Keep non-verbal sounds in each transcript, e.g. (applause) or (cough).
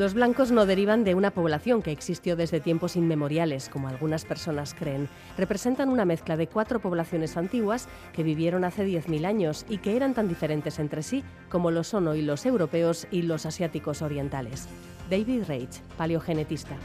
Los blancos no derivan de una población que existió desde tiempos inmemoriales, como algunas personas creen. Representan una mezcla de cuatro poblaciones antiguas que vivieron hace 10.000 años y que eran tan diferentes entre sí como lo son hoy los europeos y los asiáticos orientales. David Reich, paleogenetista.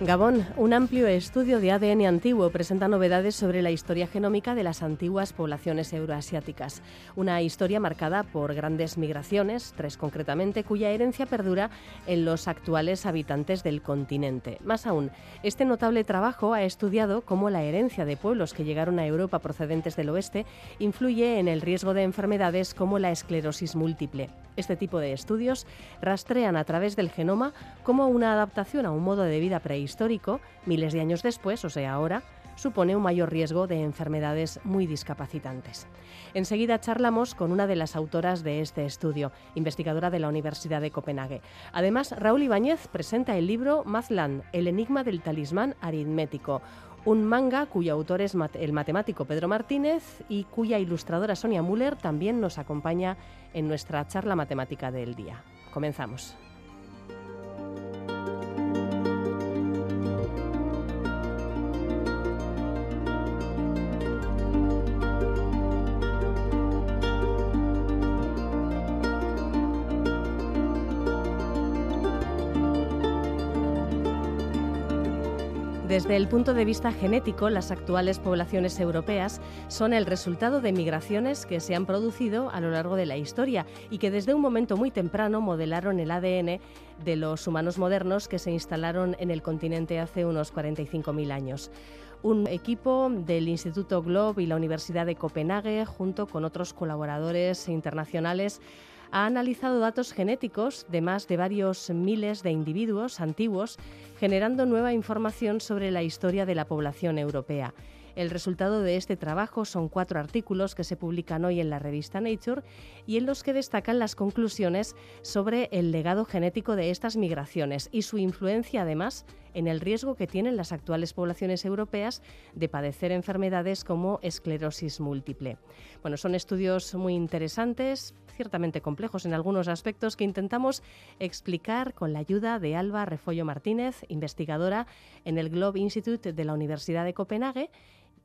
Gabón, un amplio estudio de ADN antiguo presenta novedades sobre la historia genómica de las antiguas poblaciones euroasiáticas. Una historia marcada por grandes migraciones, tres concretamente, cuya herencia perdura en los actuales habitantes del continente. Más aún, este notable trabajo ha estudiado cómo la herencia de pueblos que llegaron a Europa procedentes del oeste influye en el riesgo de enfermedades como la esclerosis múltiple. Este tipo de estudios rastrean a través del genoma cómo una adaptación a un modo de vida prehistórico, miles de años después, o sea ahora, supone un mayor riesgo de enfermedades muy discapacitantes. Enseguida charlamos con una de las autoras de este estudio, investigadora de la Universidad de Copenhague. Además, Raúl Ibáñez presenta el libro Mazland, el enigma del talismán aritmético, un manga cuyo autor es el matemático Pedro Martínez y cuya ilustradora Sonia Müller también nos acompaña en nuestra charla matemática del día. Comenzamos. Desde el punto de vista genético, las actuales poblaciones europeas son el resultado de migraciones que se han producido a lo largo de la historia y que desde un momento muy temprano modelaron el ADN de los humanos modernos que se instalaron en el continente hace unos 45.000 años. Un equipo del Instituto Globe y la Universidad de Copenhague, junto con otros colaboradores internacionales, ha analizado datos genéticos de más de varios miles de individuos antiguos, generando nueva información sobre la historia de la población europea. El resultado de este trabajo son cuatro artículos que se publican hoy en la revista Nature y en los que destacan las conclusiones sobre el legado genético de estas migraciones y su influencia además en el riesgo que tienen las actuales poblaciones europeas de padecer enfermedades como esclerosis múltiple. Bueno, son estudios muy interesantes, ciertamente complejos en algunos aspectos que intentamos explicar con la ayuda de Alba Refollo Martínez, investigadora en el Globe Institute de la Universidad de Copenhague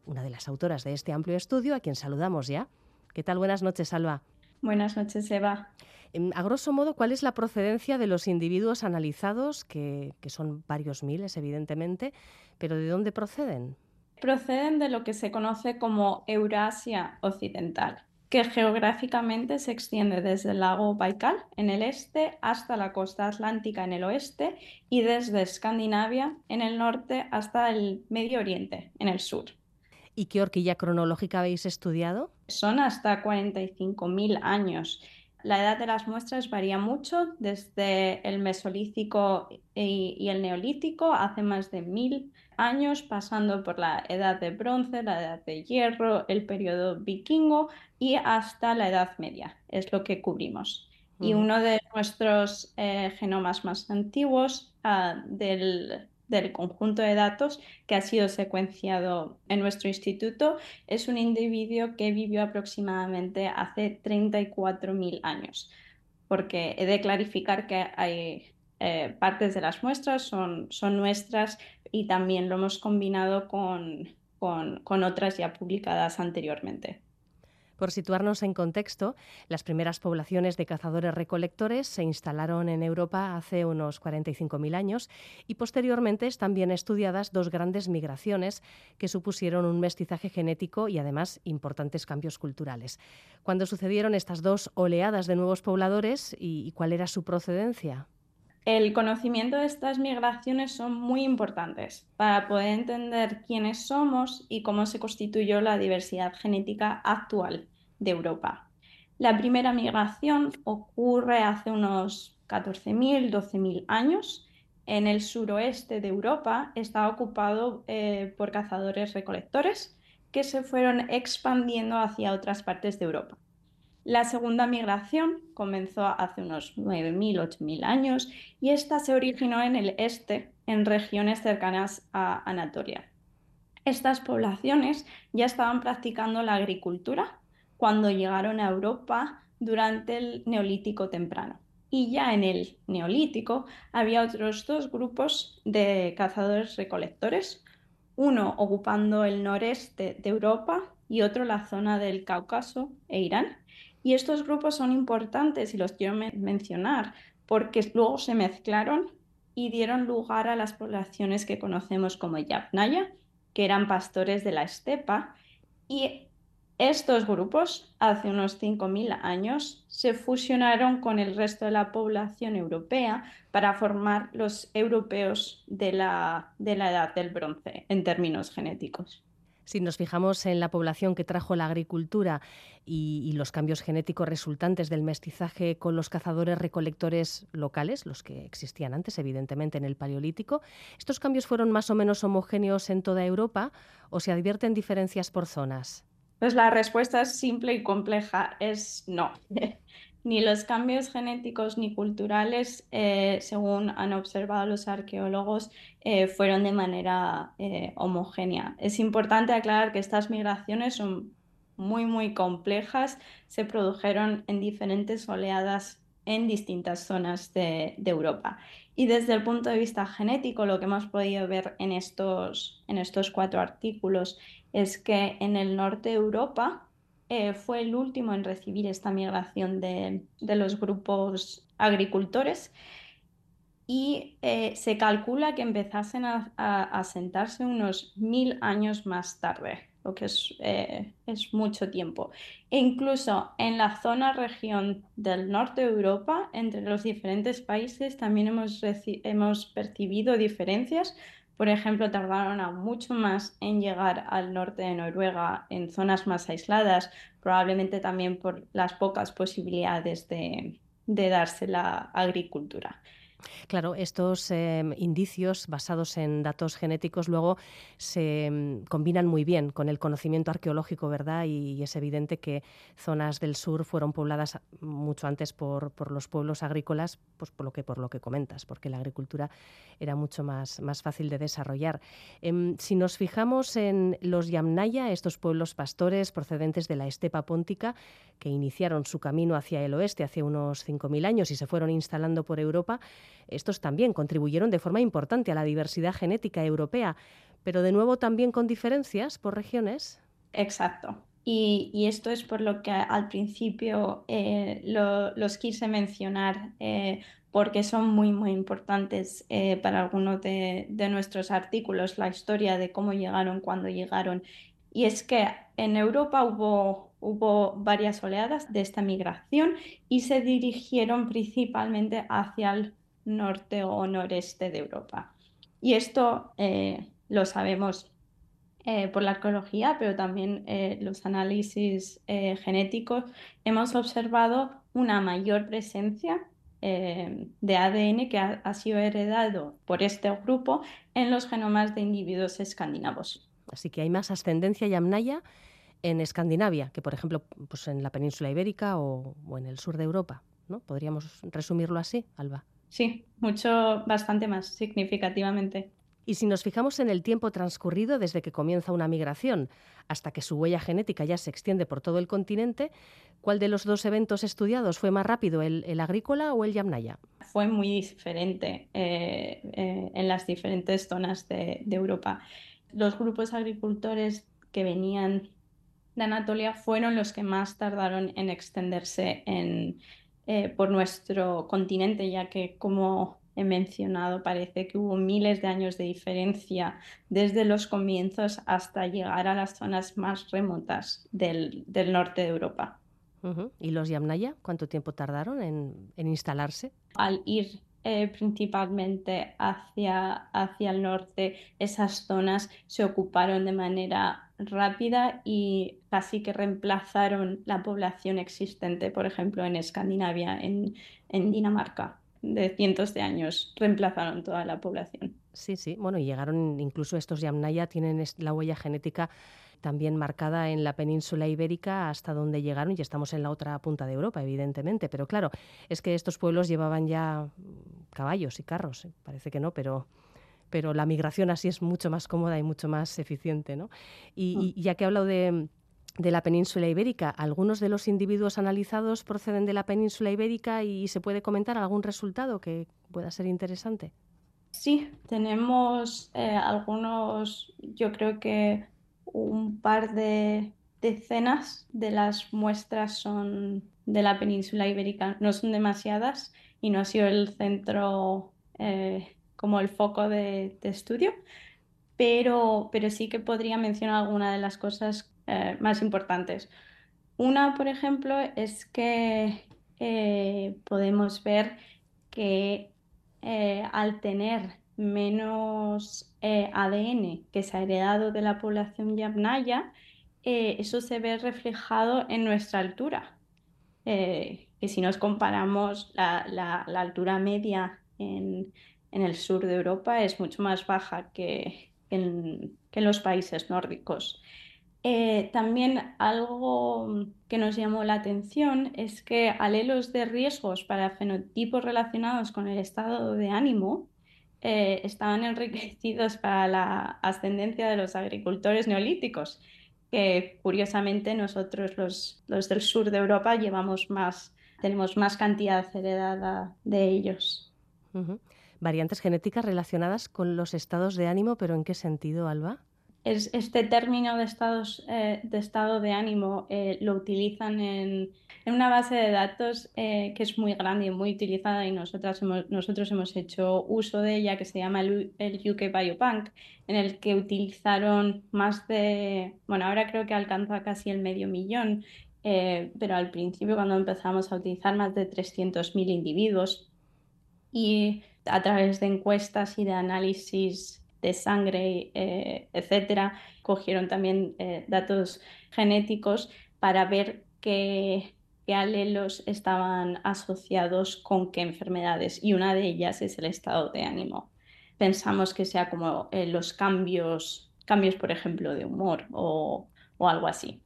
una de las autoras de este amplio estudio, a quien saludamos ya. ¿Qué tal? Buenas noches, Alba. Buenas noches, Eva. Em, a grosso modo, ¿cuál es la procedencia de los individuos analizados, que, que son varios miles, evidentemente, pero de dónde proceden? Proceden de lo que se conoce como Eurasia Occidental, que geográficamente se extiende desde el lago Baikal en el este hasta la costa atlántica en el oeste y desde Escandinavia en el norte hasta el Medio Oriente en el sur. ¿Y qué horquilla cronológica habéis estudiado? Son hasta 45.000 años. La edad de las muestras varía mucho, desde el Mesolítico y, el Neolítico, hace más de mil años, pasando por la edad de bronce, la edad de hierro, el periodo vikingo y hasta la Edad Media. Es lo que cubrimos. Y uno de nuestros eh, genomas más antiguos ah, del del conjunto de datos que ha sido secuenciado en nuestro instituto es un individuo que vivió aproximadamente hace 34.000 años, porque he de clarificar que hay eh, partes de las muestras son, son nuestras y también lo hemos combinado con otras ya publicadas anteriormente. Por situarnos en contexto, las primeras poblaciones de cazadores-recolectores se instalaron en Europa hace unos 45.000 años y posteriormente están bien estudiadas dos grandes migraciones que supusieron un mestizaje genético y además importantes cambios culturales. ¿Cuándo sucedieron estas dos oleadas de nuevos pobladores y cuál era su procedencia? El conocimiento de estas migraciones son muy importantes para poder entender quiénes somos y cómo se constituyó la diversidad genética actual de Europa. La primera migración ocurre hace unos 14.000, 12.000 años en el suroeste de Europa estaba ocupado eh, por cazadores recolectores que se fueron expandiendo hacia otras partes de Europa. La segunda migración comenzó hace unos 9.000, 8.000 años y esta se originó en el este, en regiones cercanas a Anatolia. Estas poblaciones ya estaban practicando la agricultura cuando llegaron a Europa durante el Neolítico temprano. Y ya en el Neolítico había otros dos grupos de cazadores recolectores, uno ocupando el noreste de Europa y otro la zona del Cáucaso e Irán. Y estos grupos son importantes y los quiero mencionar porque luego se mezclaron y dieron lugar a las poblaciones que conocemos como Yavnaya, que eran pastores de la estepa. Y estos grupos, hace unos 5.000 años, se fusionaron con el resto de la población europea para formar los europeos de la, de la edad del bronce en términos genéticos. Si nos fijamos en la población que trajo la agricultura y, los cambios genéticos resultantes del mestizaje con los cazadores recolectores locales, los que existían antes, evidentemente, en el Paleolítico, ¿estos cambios fueron más o menos homogéneos en toda Europa o se advierten diferencias por zonas? Pues la respuesta es simple y compleja, es no. (laughs) ni los cambios genéticos ni culturales, eh, según han observado los arqueólogos, eh, fueron de manera eh, homogénea. Es importante aclarar que estas migraciones son muy, muy complejas, se produjeron en diferentes oleadas en distintas zonas de, de, Europa. Y desde el punto de vista genético, lo que hemos podido ver en estos, en estos cuatro artículos es que en el norte de Europa, eh, fue el último en recibir esta migración de, los grupos agricultores y eh, se calcula que empezasen a, asentarse unos mil años más tarde, lo que es, eh, es, mucho tiempo. E incluso en la zona región del norte de Europa, entre los diferentes países, también hemos, hemos percibido diferencias por ejemplo, tardaron mucho más en llegar al norte de Noruega en zonas más aisladas, probablemente también por las pocas posibilidades de darse la agricultura. Claro, estos em, indicios basados en datos genéticos luego se em, combinan muy bien con el conocimiento arqueológico, ¿verdad? Y, es evidente que zonas del sur fueron pobladas mucho antes por, los pueblos agrícolas, pues por lo que por lo que comentas, porque la agricultura era mucho más, más fácil de desarrollar. Em, si nos fijamos en los Yamnaya, estos pueblos pastores procedentes de la estepa póntica, que iniciaron su camino hacia el oeste hace unos 5.000 años y se fueron instalando por Europa, estos también contribuyeron de forma importante a la diversidad genética europea, pero de nuevo también con diferencias por regiones. Exacto. Y, esto es por lo que al principio eh, los quise mencionar, eh, porque son muy, muy importantes eh, para algunos de, nuestros artículos, la historia de cómo llegaron, cuándo llegaron. Y es que en Europa hubo, hubo varias oleadas de esta migración y se dirigieron principalmente hacia el norte o noreste de Europa. Y esto eh, lo sabemos eh, por la arqueología, pero también eh, los análisis genéticos. Hemos observado una mayor presencia de ADN que ha, sido heredado por este grupo en los genomas de individuos escandinavos. Así que hay más ascendencia yamnaya en Escandinavia que, por ejemplo, pues en la península ibérica o, o en el sur de Europa. ¿no? ¿Podríamos resumirlo así, Alba? Sí, mucho, bastante más significativamente. Y si nos fijamos en el tiempo transcurrido desde que comienza una migración hasta que su huella genética ya se extiende por todo el continente, ¿cuál de los dos eventos estudiados fue más rápido, el, agrícola o el Yamnaya? Fue muy diferente eh, eh, en las diferentes zonas de, de Europa. Los grupos agricultores que venían de Anatolia fueron los que más tardaron en extenderse en, eh, por nuestro continente, ya que, como he mencionado, parece que hubo miles de años de diferencia desde los comienzos hasta llegar a las zonas más remotas del, norte de Europa. ¿Y los Yamnaya cuánto tiempo tardaron en, instalarse? Al ir eh, principalmente hacia, hacia el norte, esas zonas se ocuparon de manera rápida y casi que reemplazaron la población existente, por ejemplo, en Escandinavia, en, Dinamarca. de cientos de años reemplazaron toda la población. Sí, sí. Bueno, y llegaron incluso estos Yamnaya, tienen la huella genética también marcada en la península ibérica hasta donde llegaron y estamos en la otra punta de Europa, evidentemente. Pero claro, es que estos pueblos llevaban ya caballos y carros, ¿eh? parece que no, pero pero la migración así es mucho más cómoda y mucho más eficiente. ¿no? Y, mm. ya que he hablado de, de la península ibérica. ¿Algunos de los individuos analizados proceden de la península ibérica y se puede comentar algún resultado que pueda ser interesante? Sí, tenemos eh, algunos, yo creo que un par de decenas de las muestras son de la península ibérica. No son demasiadas y no ha sido el centro eh, como el foco de, estudio, pero, pero sí que podría mencionar alguna de las cosas eh, más importantes. Una, por ejemplo, es que eh, podemos ver que eh, al tener menos ADN que se ha heredado de la población yamnaya, eso se ve reflejado en nuestra altura. que si nos comparamos la, altura media en, el sur de Europa es mucho más baja que en los países nórdicos. Eh, también algo que nos llamó la atención es que alelos de riesgos para fenotipos relacionados con el estado de ánimo eh, estaban enriquecidos para la ascendencia de los agricultores neolíticos, que curiosamente nosotros los, del sur de Europa llevamos más, tenemos más cantidad heredada de ellos. Variantes genéticas relacionadas con los estados de ánimo, pero ¿en qué sentido, Alba? este término de, estados, eh, de estado de ánimo eh, lo utilizan en, una base de datos eh, que es muy grande y muy utilizada y nosotras nosotros hemos hecho uso de ella que se llama el, UK Biobank, en el que utilizaron más de, bueno, ahora creo que alcanza casi el medio millón, pero al principio cuando empezamos a utilizar más de 300.000 individuos y a través de encuestas y de análisis de sangre, eh, etcétera. Cogieron también eh, datos genéticos para ver qué, alelos estaban asociados con qué enfermedades y una de ellas es el estado de ánimo. Pensamos que sea como eh, los cambios, cambios, por ejemplo, de humor o algo así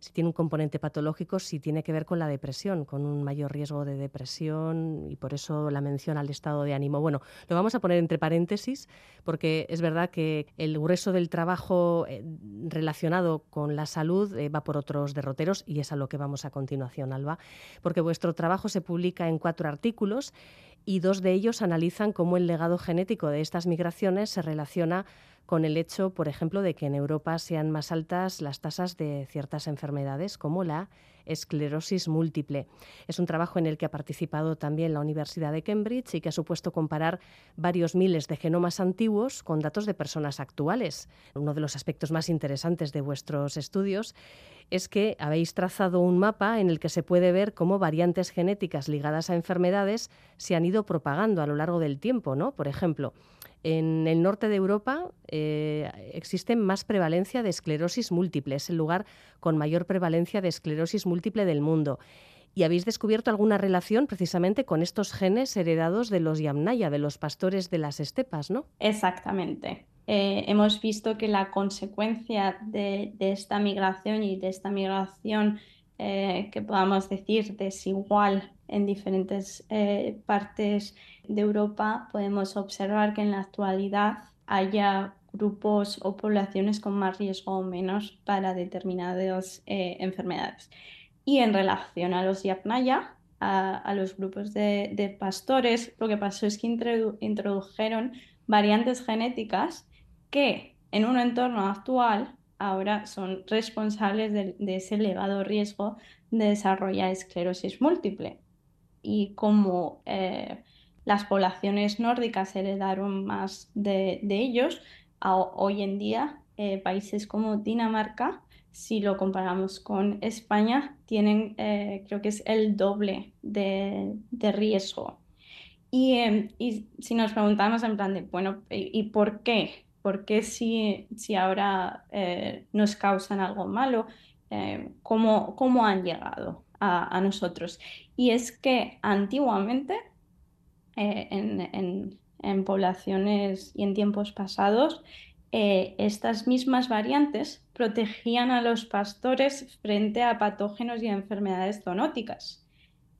si tiene un componente patológico, si tiene que ver con la depresión, con un mayor riesgo de depresión y por eso la mención al estado de ánimo. Bueno, lo vamos a poner entre paréntesis porque es verdad que el grueso del trabajo eh, relacionado con la salud eh, va por otros derroteros y es a lo que vamos a continuación, Alba, porque vuestro trabajo se publica en cuatro artículos y dos de ellos analizan cómo el legado genético de estas migraciones se relaciona con el hecho, por ejemplo, de que en Europa sean más altas las tasas de ciertas enfermedades como la esclerosis múltiple. Es un trabajo en el que ha participado también la Universidad de Cambridge y que ha supuesto comparar varios miles de genomas antiguos con datos de personas actuales. Uno de los aspectos más interesantes de vuestros estudios es que habéis trazado un mapa en el que se puede ver cómo variantes genéticas ligadas a enfermedades se han ido propagando a lo largo del tiempo, ¿no? Por ejemplo, en el norte de Europa eh, existe más prevalencia de esclerosis múltiple, es el lugar con mayor prevalencia de esclerosis múltiple del mundo. Y habéis descubierto alguna relación precisamente con estos genes heredados de los Yamnaya, de los pastores de las estepas, ¿no? Exactamente. Eh, hemos visto que la consecuencia de, esta migración y de esta migración eh, que podamos decir desigual en diferentes partes de Europa podemos observar que en la actualidad haya grupos o poblaciones con más riesgo o menos para determinadas eh, enfermedades. Y en relación a los Yapnaya, a, los grupos de, pastores, lo que pasó es que introdujeron variantes genéticas que en un entorno actual ahora son responsables de, ese elevado riesgo de desarrollar esclerosis múltiple. Y como eh, las poblaciones nórdicas heredaron más de, ellos. hoy en día, eh, países como Dinamarca, si lo comparamos con España, tienen, eh, creo que es el doble de, riesgo. Em, y, si nos preguntamos en plan de, bueno, ¿y, por qué? ¿Por qué si, si ahora nos causan algo malo? ¿cómo, ¿cómo, han llegado a nosotros? Y es que antiguamente eh, en, poblaciones y en tiempos pasados, eh, estas mismas variantes protegían a los pastores frente a patógenos y enfermedades zoonóticas,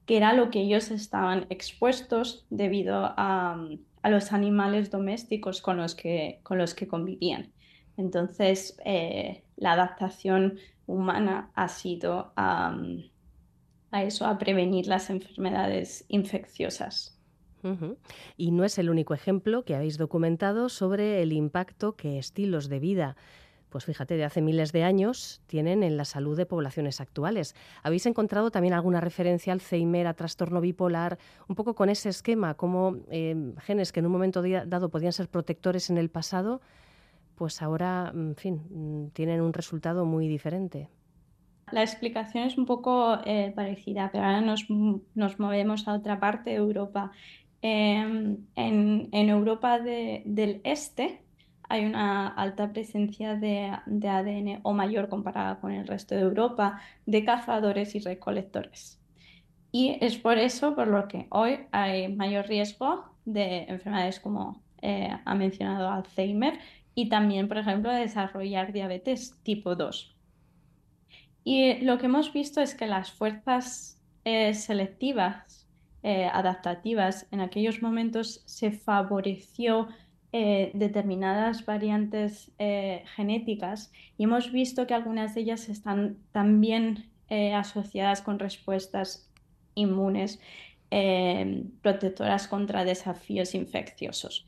que era lo que ellos estaban expuestos debido a, los animales domésticos con los que, con los que convivían. Entonces, eh, la adaptación humana ha sido a eso, a prevenir las enfermedades infecciosas. Y no es el único ejemplo que habéis documentado sobre el impacto que estilos de vida pues fíjate, de hace miles de años tienen en la salud de poblaciones actuales. ¿Habéis encontrado también alguna referencia al Alzheimer, a trastorno bipolar, un poco con ese esquema, como eh, genes que en un momento dado podían ser protectores en el pasado, pues ahora, en fin, mm, tienen un resultado muy diferente? La explicación es un poco eh, parecida, pero ahora nos, nos movemos a otra parte de Europa. Em, en, Europa del Este hay una alta presencia de, ADN o mayor comparada con el resto de Europa de cazadores y recolectores. Y es por eso por lo que hoy hay mayor riesgo de enfermedades como eh, ha mencionado Alzheimer y también, por ejemplo, de desarrollar diabetes tipo 2. Y lo que hemos visto es que las fuerzas eh, selectivas eh, adaptativas, en aquellos momentos se favoreció eh, determinadas variantes genéticas y hemos visto que algunas de ellas están también asociadas con respuestas inmunes protectoras contra desafíos infecciosos.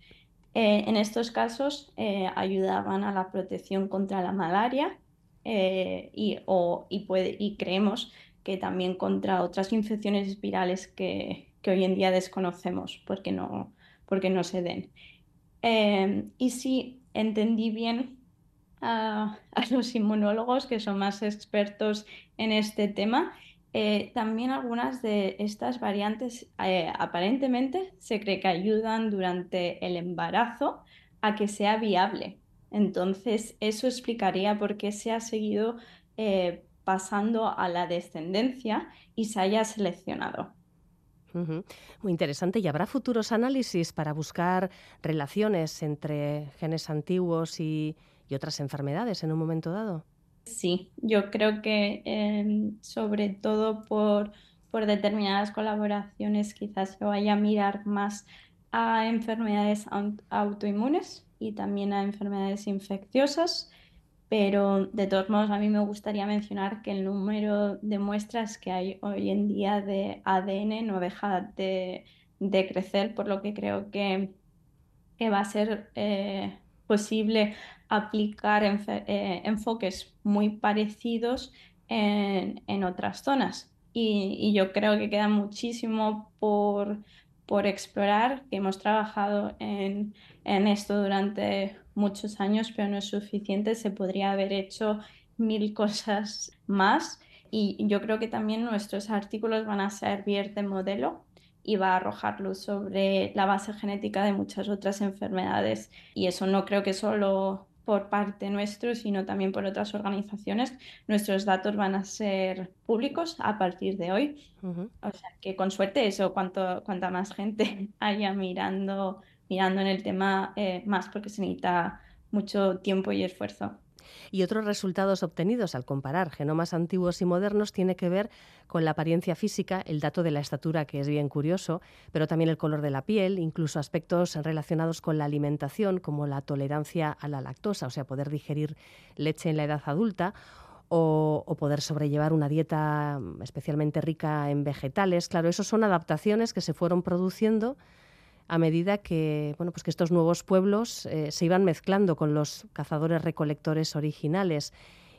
en estos casos ayudaban a la protección contra la malaria y, y creemos que también contra otras infecciones virales que, hoy en día desconocemos porque no, porque no se den. Em, y si entendí bien (laughs) a, los inmunólogos que son más expertos en este tema, eh, también algunas de estas variantes eh, aparentemente se cree que ayudan durante el embarazo a que sea viable. Entonces, eso explicaría por qué se ha seguido eh, pasando a la descendencia y se haya seleccionado. Muy interesante. ¿Y habrá futuros análisis para buscar relaciones entre genes antiguos y, otras enfermedades en un momento dado? Sí, yo creo que em, sobre todo por, por determinadas colaboraciones quizás se vaya a mirar más a enfermedades autoinmunes y también a enfermedades infecciosas pero de todos modos a mí me gustaría mencionar que el número de muestras que hay hoy en día de ADN no deja de, crecer, por lo que creo que, va a ser eh, posible aplicar eh, enfoques muy parecidos en, otras zonas. Y, yo creo que queda muchísimo por, explorar, que hemos trabajado en, en esto durante muchos años, pero no es suficiente. Se podría haber hecho mil cosas más y yo creo que también nuestros artículos van a servir de modelo y va a arrojar luz sobre la base genética de muchas otras enfermedades. Y eso no creo que solo por parte nuestro, sino también por otras organizaciones. Nuestros datos van a ser públicos a partir de hoy. O sea que con suerte eso, cuanto, cuanta más gente (laughs) haya mirando mirando en el tema eh, más porque se necesita mucho tiempo y esfuerzo. Y otros resultados obtenidos al comparar genomas antiguos y modernos tiene que ver con la apariencia física, el dato de la estatura, que es bien curioso, pero también el color de la piel, incluso aspectos relacionados con la alimentación, como la tolerancia a la lactosa, o sea, poder digerir leche en la edad adulta, o, o, poder sobrellevar una dieta especialmente rica en vegetales. Claro, esos son adaptaciones que se fueron produciendo a medida que, bueno, pues que estos nuevos pueblos eh, se iban mezclando con los cazadores recolectores originales.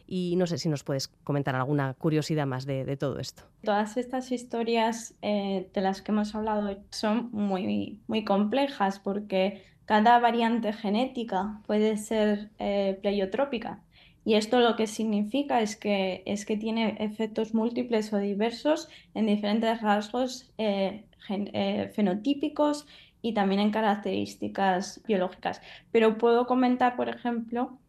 Y no sé si nos puedes comentar alguna curiosidad más de, todo esto. Todas estas historias eh, de las que hemos hablado son muy, muy complejas porque cada variante genética puede ser eh, pleiotrópica. Y esto lo que significa es que, es que tiene efectos múltiples o diversos en diferentes rasgos fenotípicos y también en características biológicas. Pero puedo comentar, por ejemplo,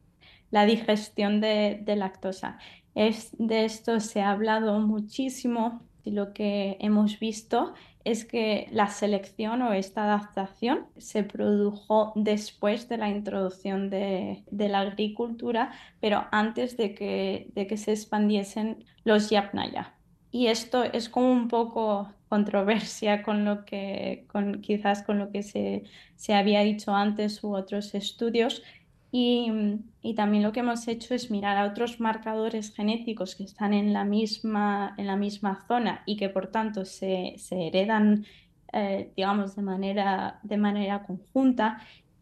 la digestión de, lactosa. Es, de esto se ha hablado muchísimo Y lo que hemos visto es que la selección o esta adaptación se produjo después de la introducción de, la agricultura, pero antes de que, de que se expandiesen los yapnaya. Y esto es como un poco controversia con lo que, con, quizás con lo que se, se había dicho antes u otros estudios, y, también lo que hemos hecho es mirar a otros marcadores genéticos que están en la misma, en la misma zona y que por tanto se, heredan, eh, digamos, de manera, de manera conjunta.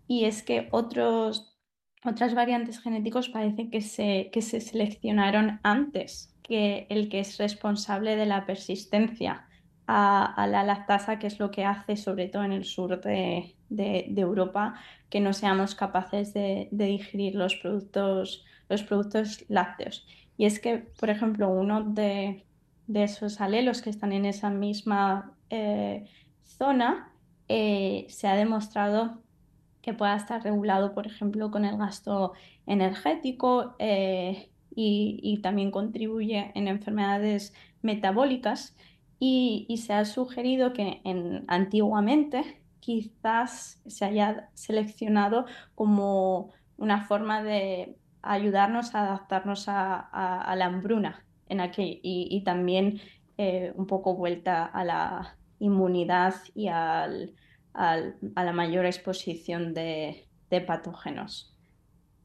Y es que otros, otras variantes genéticos parece que se, que se seleccionaron antes que el que es responsable de la persistencia a, la lactasa, que es lo que hace sobre todo en el sur de, Europa, que no seamos capaces de, digerir los productos, los productos lácteos. Y es que, por ejemplo, uno de, esos alelos que están en esa misma eh, zona eh, se ha demostrado que pueda estar regulado, por ejemplo, con el gasto energético eh, y, también contribuye en enfermedades metabólicas. Y, se ha sugerido que en, antiguamente quizás se haya seleccionado como una forma de ayudarnos a adaptarnos a, la hambruna en aquel, y, también eh, un poco vuelta a la inmunidad y al, a la mayor exposición de, patógenos.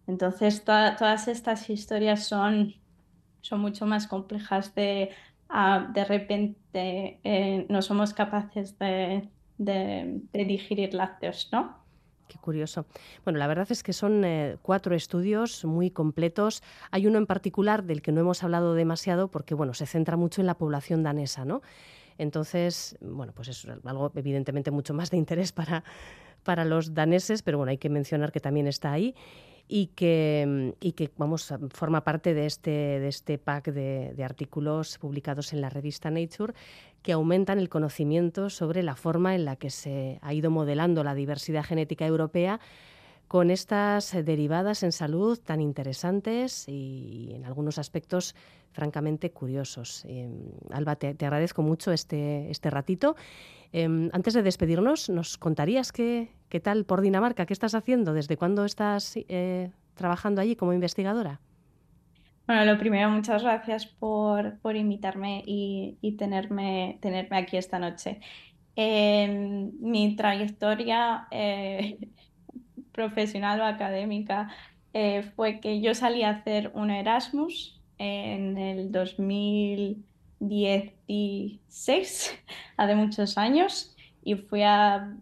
Entonces, todas estas historias son, son mucho más complejas de de repente eh, no somos capaces de, digerir lácteos, ¿no? Qué curioso. Bueno, la verdad es que son eh, cuatro estudios muy completos. Hay uno en particular del que no hemos hablado demasiado porque, bueno, se centra mucho en la población danesa, ¿no? Entonces, bueno, pues es algo evidentemente mucho más de interés para, para los daneses, pero bueno, hay que mencionar que también está ahí y que, y que vamos, forma parte de este, de este pack de, de, artículos publicados en la revista Nature que aumentan el conocimiento sobre la forma en la que se ha ido modelando la diversidad genética europea con estas derivadas en salud tan interesantes y en algunos aspectos francamente curiosos. Eh, Alba, te, agradezco mucho este, este ratito. Em, antes de despedirnos, ¿nos contarías qué, qué, tal por Dinamarca? ¿Qué estás haciendo? ¿Desde cuándo estás eh, trabajando allí como investigadora? Bueno, lo primero, muchas gracias por, por invitarme y, y, tenerme, tenerme aquí esta noche. Em, mi trayectoria eh, profesional o académica eh, fue que yo salí a hacer un Erasmus en el 2016, (laughs) hace muchos años, y fui a,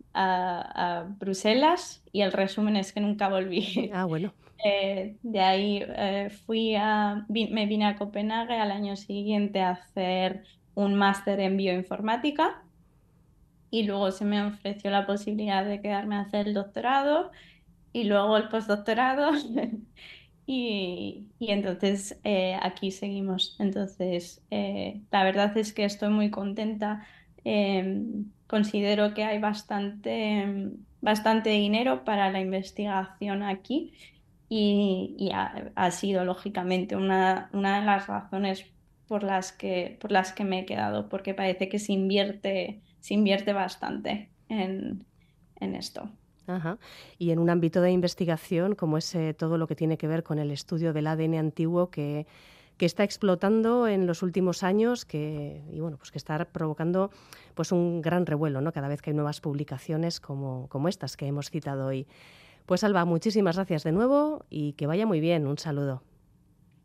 Bruselas y el resumen es que nunca volví. Ah, bueno. (laughs) Eh, de ahí eh, fui a, me vine a Copenhague al año siguiente a hacer un máster en bioinformática y luego se me ofreció la posibilidad de quedarme a hacer el doctorado y luego el postdoctorado. (laughs) y, y, entonces eh, aquí seguimos. Entonces, eh, la verdad es que estoy muy contenta. Em, considero que hay bastante, bastante dinero para la investigación aquí y, y ha, sido lógicamente una, una, de las razones por las, que, por las que me he quedado, porque parece que se invierte, se invierte bastante en, en esto. Y en un ámbito de investigación como es eh, todo lo que tiene que ver con el estudio del ADN antiguo que, que está explotando en los últimos años que, y bueno, pues que está provocando pues un gran revuelo ¿no? cada vez que hay nuevas publicaciones como, como estas que hemos citado hoy. Pues Alba, muchísimas gracias de nuevo y que vaya muy bien. Un saludo.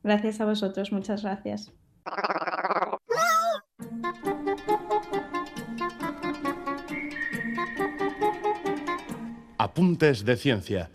Gracias a vosotros, muchas gracias. Apuntes de Ciencia.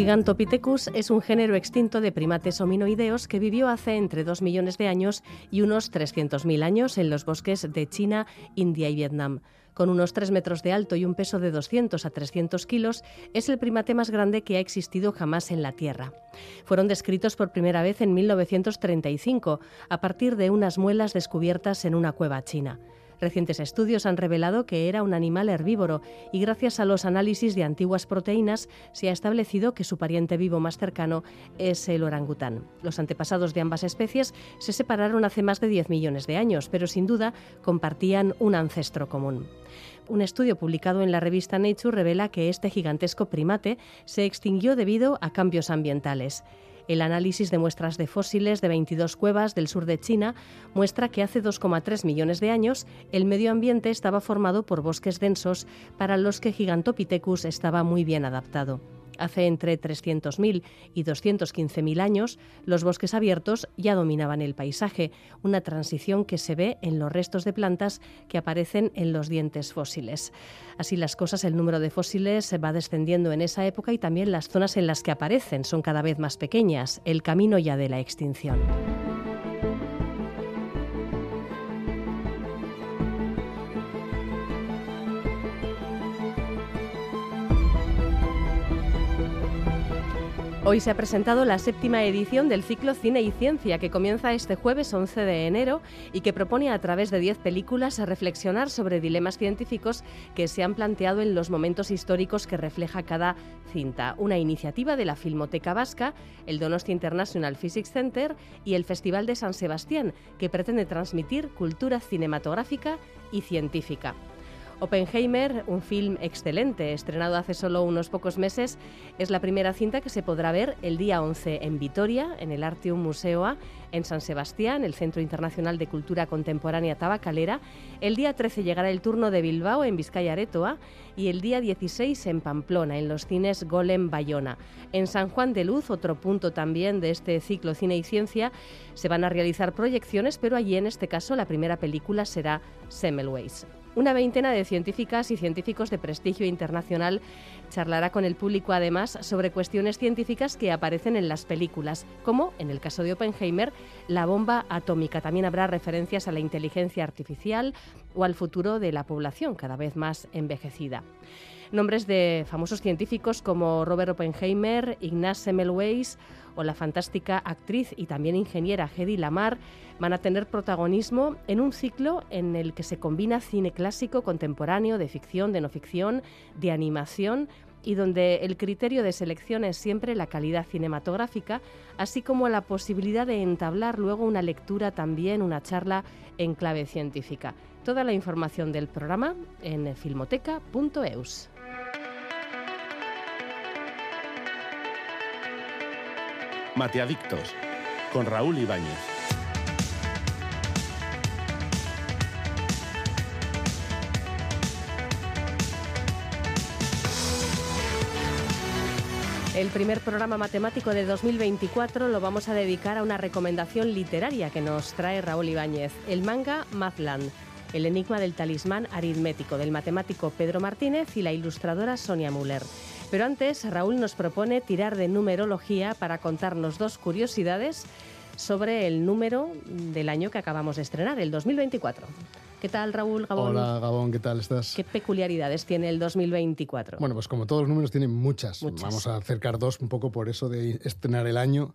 Gigantopithecus es un género extinto de primates hominoideos que vivió hace entre 2 millones de años y unos 300.000 años en los bosques de China, India y Vietnam. Con unos 3 metros de alto y un peso de 200 a 300 kilos, es el primate más grande que ha existido jamás en la Tierra. Fueron descritos por primera vez en 1935, a partir de unas muelas descubiertas en una cueva china. Recientes estudios han revelado que era un animal herbívoro y gracias a los análisis de antiguas proteínas se ha establecido que su pariente vivo más cercano es el orangután. Los antepasados de ambas especies se separaron hace más de 10 millones de años, pero sin duda compartían un ancestro común. Un estudio publicado en la revista Nature revela que este gigantesco primate se extinguió debido a cambios ambientales. El análisis de muestras de fósiles de 22 cuevas del sur de China muestra que hace 2,3 millones de años el medio ambiente estaba formado por bosques densos para los que Gigantopithecus estaba muy bien adaptado. Hace entre 300.000 y 215.000 años, los bosques abiertos ya dominaban el paisaje, una transición que se ve en los restos de plantas que aparecen en los dientes fósiles. Así las cosas, el número de fósiles va descendiendo en esa época y también las zonas en las que aparecen son cada vez más pequeñas, el camino ya de la extinción. Hoy se ha presentado la séptima edición del ciclo Cine y Ciencia, que comienza este jueves 11 de enero y que propone a través de 10 películas reflexionar sobre dilemas científicos que se han planteado en los momentos históricos que refleja cada cinta. Una iniciativa de la Filmoteca Vasca, el Donosti International Physics Center y el Festival de San Sebastián, que pretende transmitir cultura cinematográfica y científica. Oppenheimer, un film excelente, estrenado hace solo unos pocos meses, es la primera cinta que se podrá ver el día 11 en Vitoria, en el Artium Museo en San Sebastián, el Centro Internacional de Cultura Contemporánea Tabacalera. El día 13 llegará el turno de Bilbao, en Vizcaya Aretoa, y el día 16 en Pamplona, en los cines Golem Bayona. En San Juan de Luz, otro punto también de este ciclo Cine y Ciencia, se van a realizar proyecciones, pero allí en este caso la primera película será Semmelweis. Una veintena de científicas y científicos de prestigio internacional charlará con el público además sobre cuestiones científicas que aparecen en las películas, como en el caso de Oppenheimer, la bomba atómica. También habrá referencias a la inteligencia artificial o al futuro de la población cada vez más envejecida. Nombres de famosos científicos como Robert Oppenheimer, Ignaz Semmelweis o la fantástica actriz y también ingeniera Hedy Lamar van a tener protagonismo en un ciclo en el que se combina cine clásico, contemporáneo, de ficción, de no ficción, de animación y donde el criterio de selección es siempre la calidad cinematográfica, así como la posibilidad de entablar luego una lectura también, una charla en clave científica. Toda la información del programa en filmoteca.eus. Mateadictos, con Raúl Ibáñez. El primer programa matemático de 2024 lo vamos a dedicar a una recomendación literaria que nos trae Raúl Ibáñez, el manga Mathland, el enigma del talismán aritmético del matemático Pedro Martínez y la ilustradora Sonia Müller. Pero antes, Raúl nos propone tirar de numerología para contarnos dos curiosidades sobre el número del año que acabamos de estrenar, el 2024. ¿Qué tal, Raúl Gabón? Hola, Gabón, ¿qué tal estás? ¿Qué peculiaridades tiene el 2024? Bueno, pues como todos los números tienen muchas. Vamos a acercar dos un poco por eso de estrenar el año.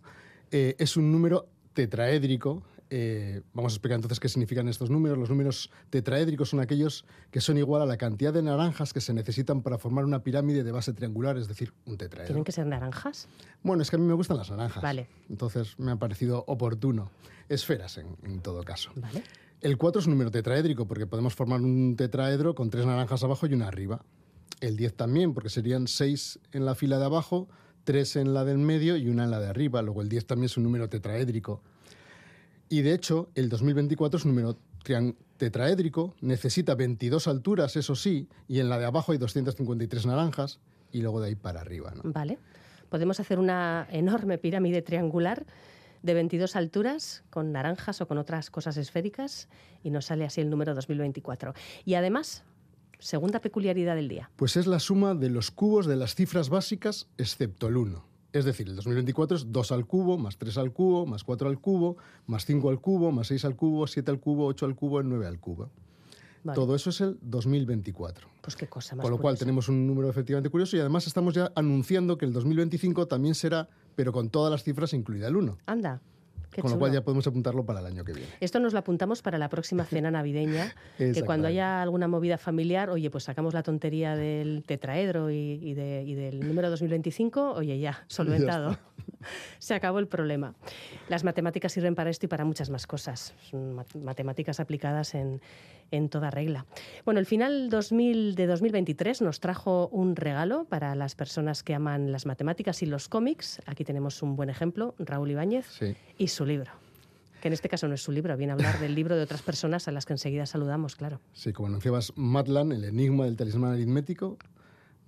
Eh, es un número tetraédrico, eh, vamos a explicar entonces qué significan estos números. Los números tetraédricos son aquellos que son igual a la cantidad de naranjas que se necesitan para formar una pirámide de base triangular, es decir, un tetraedro. ¿Tienen que ser naranjas? Bueno, es que a mí me gustan las naranjas. Vale. Entonces me ha parecido oportuno. Esferas, en, en todo caso. Vale. El 4 es un número tetraédrico porque podemos formar un tetraedro con tres naranjas abajo y una arriba. El 10 también, porque serían seis en la fila de abajo, tres en la del medio y una en la de arriba. Luego el 10 también es un número tetraédrico. Y de hecho, el 2024 es un número tetraédrico, necesita 22 alturas, eso sí, y en la de abajo hay 253 naranjas, y luego de ahí para arriba. ¿no? Vale. Podemos hacer una enorme pirámide triangular de 22 alturas con naranjas o con otras cosas esféricas y nos sale así el número 2024. Y además, segunda peculiaridad del día. Pues es la suma de los cubos de las cifras básicas excepto el 1. Es decir, el 2024 es 2 al cubo, más 3 al cubo, más 4 al cubo, más 5 al cubo, más 6 al cubo, 7 al cubo, 8 al cubo, 9 al cubo. Todo eso es el 2024. Pues qué cosa más Con lo cual tenemos un número efectivamente curioso y además estamos ya anunciando que el 2025 también será, pero con todas las cifras incluida el 1. Anda. Con lo cual ya podemos apuntarlo para el año que viene. Esto nos lo apuntamos para la próxima cena navideña, (laughs) que cuando haya alguna movida familiar, oye, pues sacamos la tontería del tetraedro y, del número 2025, oye, ya, solventado. (laughs) Se acabó el problema. Las matemáticas sirven para esto y para muchas más cosas. Son matemáticas aplicadas en, en toda regla. Bueno, el final 2000 de 2023 nos trajo un regalo para las personas que aman las matemáticas y los cómics. Aquí tenemos un buen ejemplo, Raúl Ibáñez y su libro. Que en este caso no es su libro, viene a hablar del libro de otras personas a las que enseguida saludamos, claro. Sí, como anunciabas, Matlan, el enigma del talismán aritmético,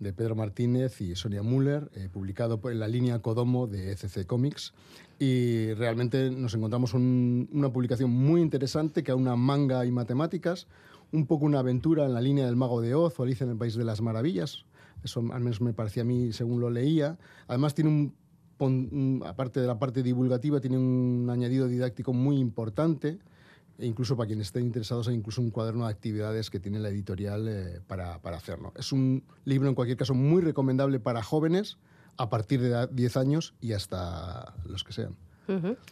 de Pedro Martínez y Sonia Müller, eh, publicado en la línea Codomo de ECC Comics. Y realmente nos encontramos una publicación muy interesante que una manga y matemáticas, un poco una aventura en la línea del Mago de Oz o Alicia en el País de las Maravillas. Eso al menos me parecía a mí según lo leía. Además tiene un, aparte de la parte divulgativa, tiene un añadido didáctico muy importante e incluso para quienes estén interesados hay incluso un cuaderno de actividades que tiene la editorial eh, para, para, hacerlo. Es un libro en cualquier caso muy recomendable para jóvenes a partir de 10 años y hasta los que sean.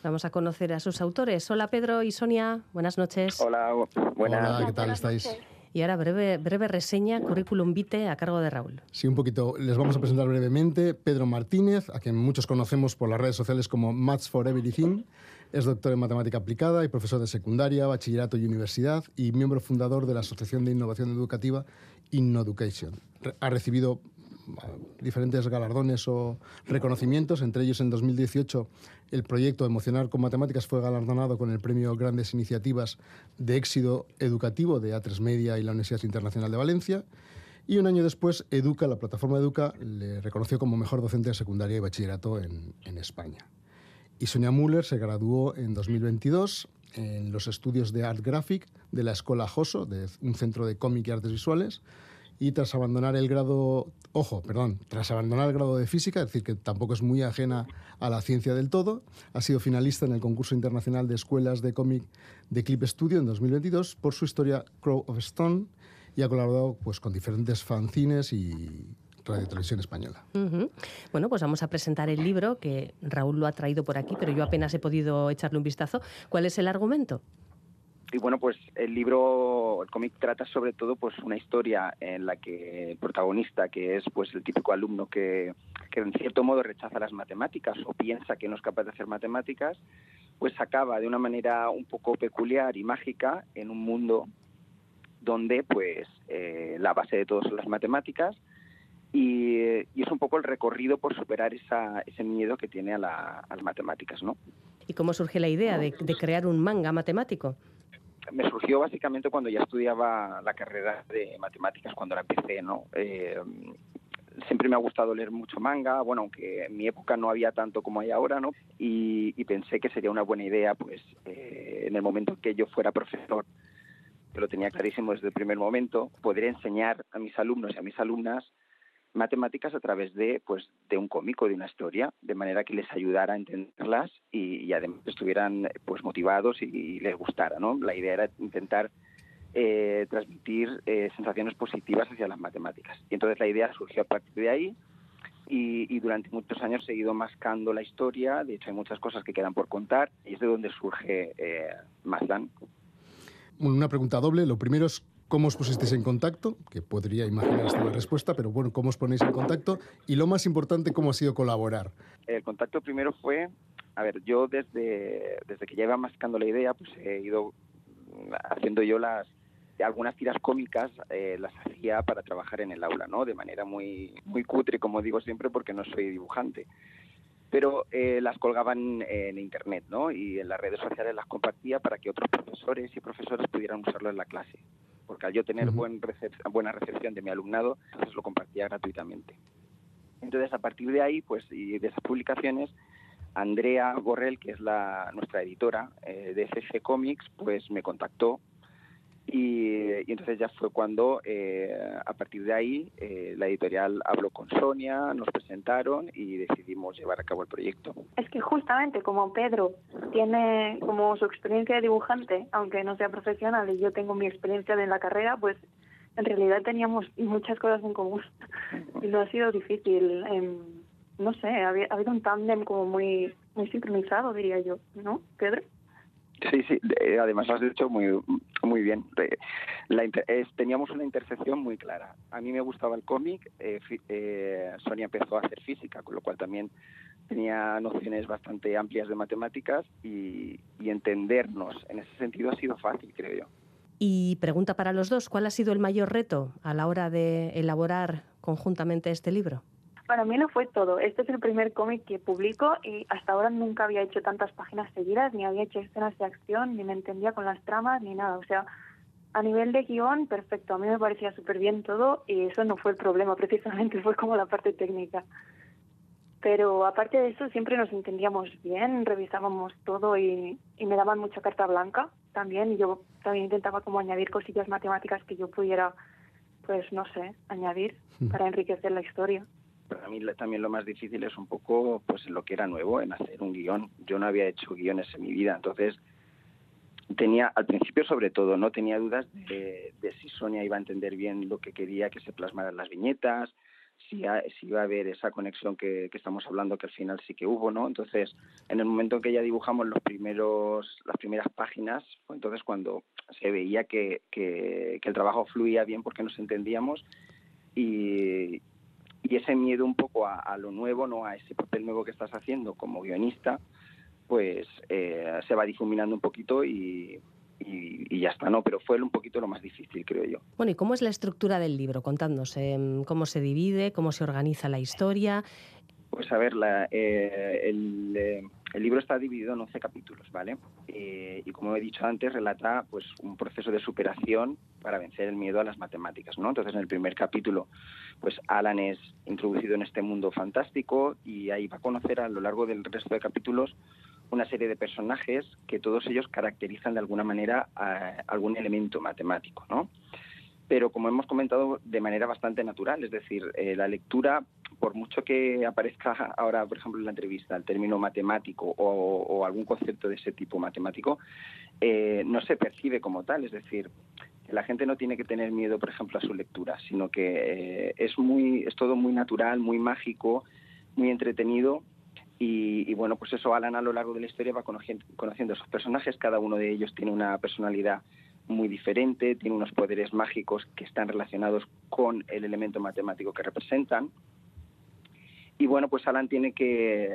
Vamos a conocer a sus autores. Hola Pedro y Sonia, buenas noches. Hola, buenas. Hola, ¿qué tal estáis? Y ahora breve, breve reseña, currículum vitae a cargo de Raúl. Sí, un poquito. Les vamos a presentar brevemente Pedro Martínez, a quien muchos conocemos por las redes sociales como Maths for Everything. Es doctor en matemática aplicada y profesor de secundaria, bachillerato y universidad y miembro fundador de la Asociación de Innovación Educativa InnoEducation. Ha recibido diferentes galardones o reconocimientos, entre ellos en 2018 el proyecto Emocionar con Matemáticas fue galardonado con el premio Grandes Iniciativas de Éxito Educativo de A3 Media y la Universidad Internacional de Valencia. Y un año después, Educa, la plataforma Educa, le reconoció como mejor docente de secundaria y bachillerato en España. Y Sonia Müller se graduó en 2022 en los estudios de Art Graphic de la Escuela Joso, de un centro de cómic y artes visuales, y tras abandonar el grado, ojo, perdón, tras abandonar el grado de física, es decir, que tampoco es muy ajena a la ciencia del todo, ha sido finalista en el concurso internacional de escuelas de cómic de Clip Studio en 2022 por su historia Crow of Stone y ha colaborado pues, con diferentes fanzines y Radio Televisión Española. Bueno, pues vamos a presentar el libro que Raúl lo ha traído por aquí, pero yo apenas he podido echarle un vistazo. ¿Cuál es el argumento? Y bueno, pues el libro, el cómic trata sobre todo pues una historia en la que el protagonista, que es pues el típico alumno que, que en cierto modo rechaza las matemáticas o piensa que no es capaz de hacer matemáticas, pues acaba de una manera un poco peculiar y mágica en un mundo donde pues eh, la base de todo son las matemáticas y, es un poco el recorrido por superar esa, ese miedo que tiene a, las matemáticas, ¿no? ¿Y cómo surge la idea de, crear un manga matemático? Me surgió básicamente cuando ya estudiaba la carrera de matemáticas, cuando la empecé, ¿no? Eh, siempre me ha gustado leer mucho manga, bueno, aunque en mi época no había tanto como hay ahora, ¿no? Y, pensé que sería una buena idea, pues, eh, en el momento que yo fuera profesor, que lo tenía clarísimo desde el primer momento, poder enseñar a mis alumnos y a mis alumnas matemáticas a través de, pues, de un cómico, de una historia, de manera que les ayudara a entenderlas y, además estuvieran pues, motivados y, les gustara. ¿no? La idea era intentar eh, transmitir eh, sensaciones positivas hacia las matemáticas. Y entonces la idea surgió a partir de ahí y, durante muchos años he ido mascando la historia. De hecho, hay muchas cosas que quedan por contar y es de donde surge eh, Mazdan. Una pregunta doble. Lo primero es ¿Cómo os pusisteis en contacto? Que podría imaginar hasta la respuesta, pero bueno, ¿cómo os ponéis en contacto? Y lo más importante, ¿cómo ha sido colaborar? El contacto primero fue, a ver, yo desde, desde que ya iba mascando la idea, pues he ido haciendo yo las algunas tiras cómicas eh, las hacía para trabajar en el aula, ¿no? De manera muy muy cutre, como digo siempre, porque no soy dibujante pero eh, las colgaban en internet ¿no? y en las redes sociales las compartía para que otros profesores y profesores pudieran usarlo en la clase porque al yo tener buen buena recepción de mi alumnado, entonces lo compartía gratuitamente. Entonces, a partir de ahí, pues, y de esas publicaciones, Andrea Borrell, que es la, nuestra editora eh, de CC Comics, pues me contactó y, entonces ya fue cuando, eh, a partir de ahí, eh, la editorial habló con Sonia, nos presentaron y decidimos llevar a cabo el proyecto. Es que justamente como Pedro tiene como su experiencia de dibujante, aunque no sea profesional, y yo tengo mi experiencia de la carrera, pues en realidad teníamos muchas cosas en común y no ha sido difícil. no sé, ha habido un tándem como muy, muy sincronizado, diría yo, ¿no, Pedro? Sí, sí, además lo has dicho muy, muy bien. teníamos una intersección muy clara. A mí me gustaba el cómic, eh, eh, Sonia empezó a hacer física, con lo cual también tenía nociones bastante amplias de matemáticas y entendernos en ese sentido ha sido fácil, creo yo. Y pregunta para los dos, ¿cuál ha sido el mayor reto a la hora de elaborar conjuntamente este libro? Para mí no fue todo. Este es el primer cómic que publico y hasta ahora nunca había hecho tantas páginas seguidas, ni había hecho escenas de acción, ni me entendía con las tramas, ni nada. O sea, a nivel de guion, perfecto. A mí me parecía súper bien todo y eso no fue el problema, (laughs) precisamente fue como la parte técnica. Pero aparte de eso, siempre nos entendíamos bien, revisábamos todo y, y me daban mucha carta blanca también y yo también intentaba como añadir cosillas matemáticas que yo pudiera, pues no sé, añadir para enriquecer la historia para mí también lo más difícil es un poco pues lo que era nuevo en hacer un guion. Yo no había hecho guiones en mi vida, entonces tenía al principio sobre todo no tenía dudas de, si Sonia iba a entender bien lo que quería que se plasmaran las viñetas, si, si iba a haber esa conexión que, estamos hablando que al final sí que hubo, ¿no? Entonces, en el momento en que ya dibujamos los primeros las primeras páginas, fue entonces cuando se veía que, que el trabajo fluía bien porque nos entendíamos y, y ese miedo un poco a, lo nuevo, no a ese papel nuevo que estás haciendo como guionista, pues eh, se va difuminando un poquito y, y, ya está, ¿no? Pero fue un poquito lo más difícil, creo yo. Bueno, ¿y cómo es la estructura del libro? Contadnos, em, ¿cómo se divide? ¿Cómo se organiza la historia? Pues a ver, la, eh, el, eh, libro está dividido en 11 capítulos, ¿vale? Eh, y como he dicho antes, relata pues un proceso de superación para vencer el miedo a las matemáticas, ¿no? Entonces, en el primer capítulo, pues Alan es introducido en este mundo fantástico y ahí va a conocer a lo largo del resto de capítulos una serie de personajes que todos ellos caracterizan de alguna manera a algún elemento matemático, ¿no? Pero como hemos comentado, de manera bastante natural. Es decir, eh, la lectura, por mucho que aparezca ahora, por ejemplo, en la entrevista el término matemático o, algún concepto de ese tipo matemático, eh, no se percibe como tal. Es decir, la gente no tiene que tener miedo, por ejemplo, a su lectura, sino que eh, es, muy, es todo muy natural, muy mágico, muy entretenido y, bueno, pues eso Alan a lo largo de la historia va conociendo, conociendo esos personajes, cada uno de ellos tiene una personalidad muy diferente, tiene unos poderes mágicos que están relacionados con el elemento matemático que representan. Y bueno, pues Alan tiene que,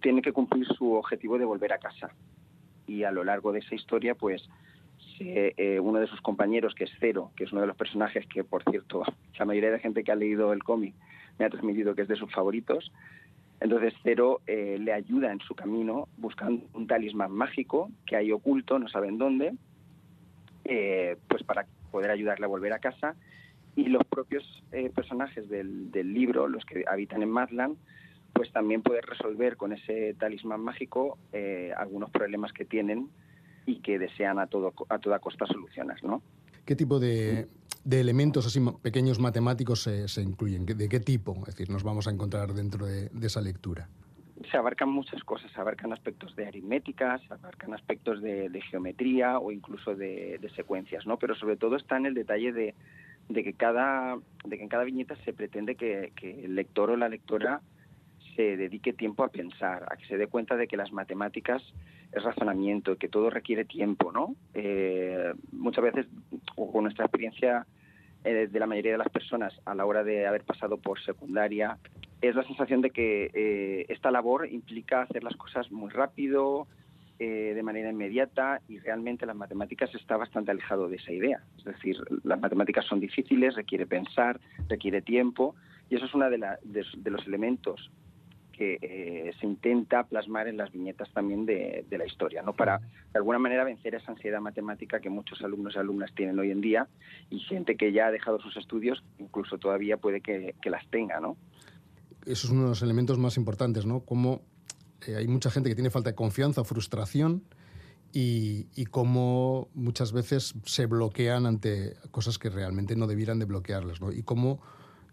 tiene que cumplir su objetivo de volver a casa. Y a lo largo de esa historia, pues eh, uno de sus compañeros, que es Cero, que es uno de los personajes que, por cierto, (laughs) la mayoría de gente que ha leído el cómic me ha transmitido que es de sus favoritos, entonces Cero eh, le ayuda en su camino buscando un talismán mágico que hay oculto, no saben dónde, eh, pues para poder ayudarle a volver a casa. Y los propios eh, personajes del, libro, los que habitan en Madland, pues también poder resolver con ese talismán mágico eh, algunos problemas que tienen y que desean a, todo, a toda costa solucionar, ¿no? ¿Qué tipo de, elementos así pequeños matemáticos se, incluyen? ¿De qué tipo? Es decir, nos vamos a encontrar dentro de esa lectura se abarcan muchas cosas, se abarcan aspectos de aritmética, se abarcan aspectos de, geometría o incluso de, secuencias, ¿no? Pero sobre todo está en el detalle de, que cada de que en cada viñeta se pretende que, el lector o la lectora se dedique tiempo a pensar, a que se dé cuenta de que las matemáticas es razonamiento, que todo requiere tiempo, ¿no? Eh, muchas veces, con nuestra experiencia eh, de la mayoría de las personas a la hora de haber pasado por secundaria, es la sensación de que eh, esta labor implica hacer las cosas muy rápido, eh, de manera inmediata, y realmente las matemáticas está bastante alejado de esa idea. Es decir, las matemáticas son difíciles, requiere pensar, requiere tiempo, y eso es uno de, los elementos que eh, se intenta plasmar en las viñetas también de, la historia, ¿no? Para, de alguna manera, vencer esa ansiedad matemática que muchos alumnos y alumnas tienen hoy en día y gente que ya ha dejado sus estudios, incluso todavía puede que, que las tenga, ¿no? eso es uno de los elementos más importantes, ¿no? Cómo eh, hay mucha gente que tiene falta de confianza frustración y, cómo muchas veces se bloquean ante cosas que realmente no debieran de bloquearlas, ¿no? Y cómo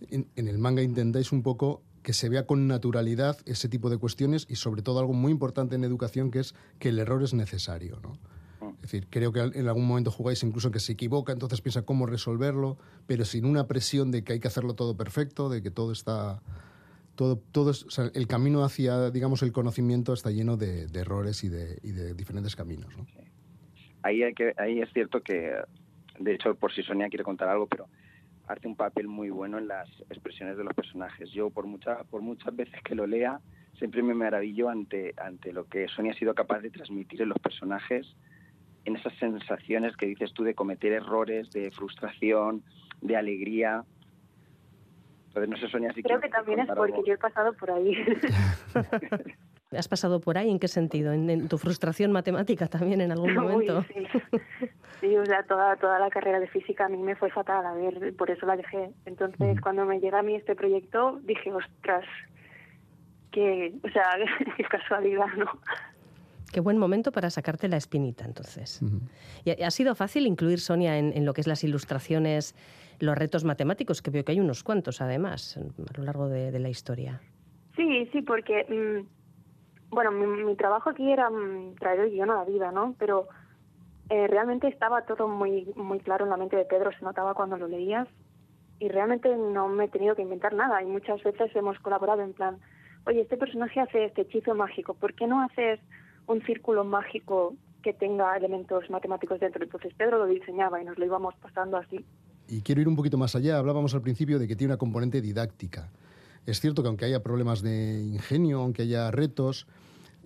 en, el manga intentáis un poco que se vea con naturalidad ese tipo de cuestiones y sobre todo algo muy importante en educación que es que el error es necesario, ¿no? Mm. Es decir, creo que en algún momento jugáis incluso que se equivoca, entonces piensa cómo resolverlo, pero sin una presión de que hay que hacerlo todo perfecto, de que todo está todo, todo el camino hacia, digamos, el conocimiento está lleno de, errores y de, diferentes caminos. Ahí, hay que, ahí es cierto que, de hecho, por si Sonia quiere contar algo, pero hace un papel muy bueno en las expresiones de los personajes. Yo, por, mucha, por muchas veces que lo lea, siempre me maravillo ante, ante lo que Sonia ha sido capaz de transmitir en los personajes, en esas sensaciones que dices tú de cometer errores, de frustración, de alegría. Entonces, no sé, Sonia, si Creo que también es porque yo he pasado por ahí. (laughs) ¿Has pasado por ahí? ¿En qué sentido? ¿En, tu frustración matemática también en algún (laughs) momento? sí. Sí. o sea, toda, toda la carrera de física a mí me fue fatal, a ver, por eso la dejé. Entonces, cuando me llega a mí este proyecto, dije, ostras, que, o sea, (laughs) qué casualidad, ¿no? Qué buen momento para sacarte la espinita, entonces. ¿Y ha sido fácil incluir, Sonia, en, lo que es las ilustraciones, los retos matemáticos? Que veo que hay unos cuantos, además, a lo largo de, la historia. Sí, sí, porque, mm, bueno, mi, trabajo aquí era mm, traer el guion a la vida, ¿no? Pero eh, realmente estaba todo muy, muy claro en la mente de Pedro, se notaba cuando lo leías. Y realmente no me he tenido que inventar nada. Y muchas veces hemos colaborado en plan, oye, este personaje hace este hechizo mágico, ¿por qué no haces un círculo mágico que tenga elementos matemáticos dentro. Entonces Pedro lo diseñaba y nos lo íbamos pasando así. Y quiero ir un poquito más allá. Hablábamos al principio de que tiene una componente didáctica. Es cierto que aunque haya problemas de ingenio, aunque haya retos,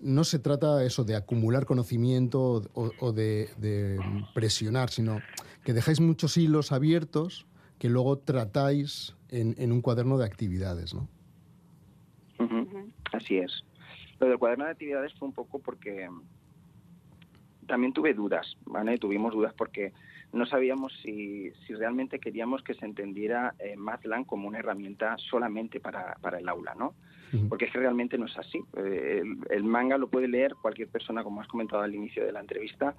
no se trata eso de acumular conocimiento o, de, presionar, sino que dejáis muchos hilos abiertos que luego tratáis en, un cuaderno de actividades, ¿no? Así es. Lo del cuaderno de actividades fue un poco porque también tuve dudas, ¿vale? Tuvimos dudas porque no sabíamos si, realmente queríamos que se entendiera eh, como una herramienta solamente para, el aula, ¿no? Porque es que realmente no es así. Eh, el, manga lo puede leer cualquier persona, como has comentado al inicio de la entrevista,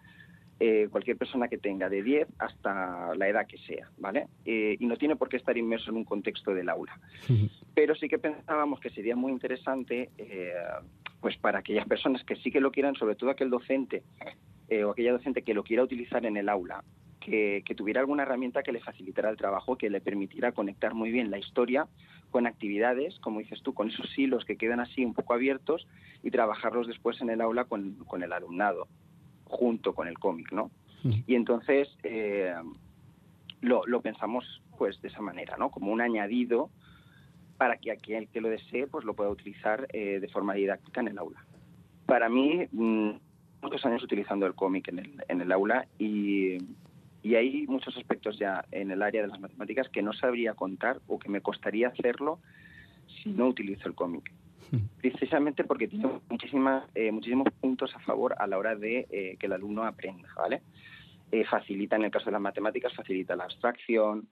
eh, cualquier persona que tenga de 10 hasta la edad que sea, ¿vale? Eh, y no tiene por qué estar inmerso en un contexto del aula. Pero sí que pensábamos que sería muy interesante, eh, pues para aquellas personas que sí que lo quieran, sobre todo aquel docente o aquella docente que lo quiera utilizar en el aula, que, que, tuviera alguna herramienta que le facilitara el trabajo, que le permitiera conectar muy bien la historia con actividades, como dices tú, con esos hilos que quedan así un poco abiertos y trabajarlos después en el aula con, con el alumnado junto con el cómic, ¿no? Y entonces eh, lo, pensamos pues de esa manera, ¿no? Como un añadido para que aquel que lo desee pues lo pueda utilizar eh, de forma didáctica en el aula. Para mí, mm, muchos años utilizando el cómic en el, en el aula y, y hay muchos aspectos ya en el área de las matemáticas que no sabría contar o que me costaría hacerlo si no utilizo el cómic (laughs) precisamente porque tiene muchísimas, eh, muchísimos puntos a favor a la hora de eh, que el alumno aprenda, ¿vale? Eh, facilita, en el caso de las matemáticas, facilita la abstracción,